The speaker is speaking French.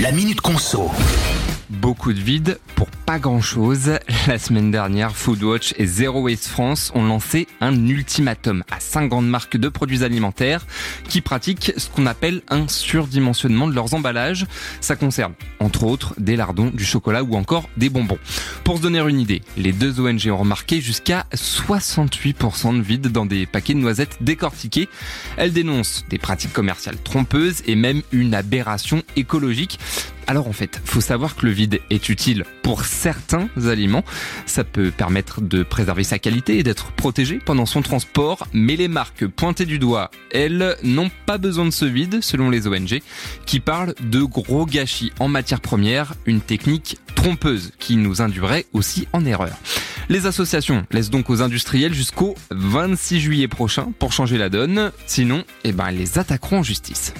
La Minute Conso. Beaucoup de vide pour pas grand chose. La semaine dernière, Foodwatch et Zero Waste France ont lancé un ultimatum à cinq grandes marques de produits alimentaires qui pratiquent ce qu'on appelle un surdimensionnement de leurs emballages. Ça concerne, entre autres, des lardons, du chocolat ou encore des bonbons. Pour se donner une idée, les deux ONG ont remarqué jusqu'à 68% de vide dans des paquets de noisettes décortiqués. Elles dénoncent des pratiques commerciales trompeuses et même une aberration écologique. Alors en fait, faut savoir que le vide est utile pour certains aliments. Ça peut permettre de préserver sa qualité et d'être protégé pendant son transport. Mais les marques pointées du doigt, elles, n'ont pas besoin de ce vide, selon les ONG, qui parlent de gros gâchis en matière première, une technique trompeuse qui nous induirait aussi en erreur. Les associations laissent donc aux industriels jusqu'au 26 juillet prochain pour changer la donne. Sinon, eh ben, elles les attaqueront en justice.